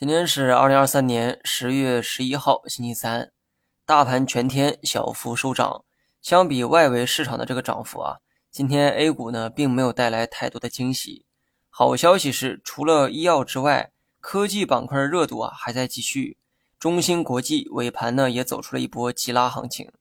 今天是二零二三年十月十一号，星期三，大盘全天小幅收涨。相比外围市场的这个涨幅啊，今天 A 股呢并没有带来太多的惊喜。好消息是，除了医药之外，科技板块热度啊还在继续。中芯国际尾盘呢也走出了一波急拉行情。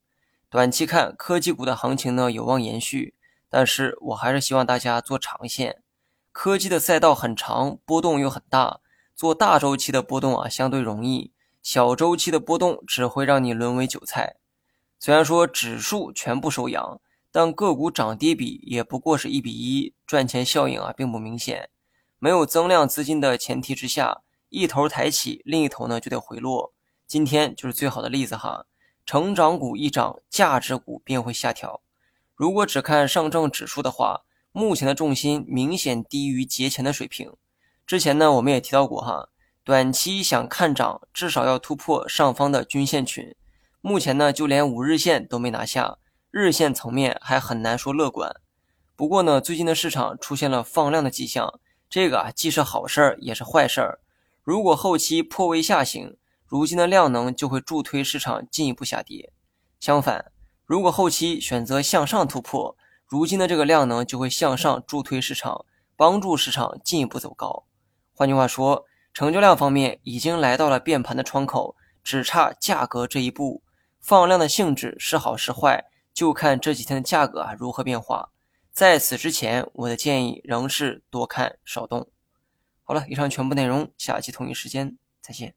短期看，科技股的行情呢有望延续，但是我还是希望大家做长线。科技的赛道很长，波动又很大。做大周期的波动啊，相对容易；小周期的波动只会让你沦为韭菜。虽然说指数全部收阳，但个股涨跌比也不过是一比一，赚钱效应啊并不明显。没有增量资金的前提之下，一头抬起，另一头呢就得回落。今天就是最好的例子哈，成长股一涨，价值股便会下调。如果只看上证指数的话，目前的重心明显低于节前的水平。之前呢，我们也提到过哈，短期想看涨，至少要突破上方的均线群。目前呢，就连五日线都没拿下，日线层面还很难说乐观。不过呢，最近的市场出现了放量的迹象，这个啊既是好事儿也是坏事儿。如果后期破位下行，如今的量能就会助推市场进一步下跌；相反，如果后期选择向上突破，如今的这个量能就会向上助推市场，帮助市场进一步走高。换句话说，成交量方面已经来到了变盘的窗口，只差价格这一步。放量的性质是好是坏，就看这几天的价格啊如何变化。在此之前，我的建议仍是多看少动。好了，以上全部内容，下期同一时间再见。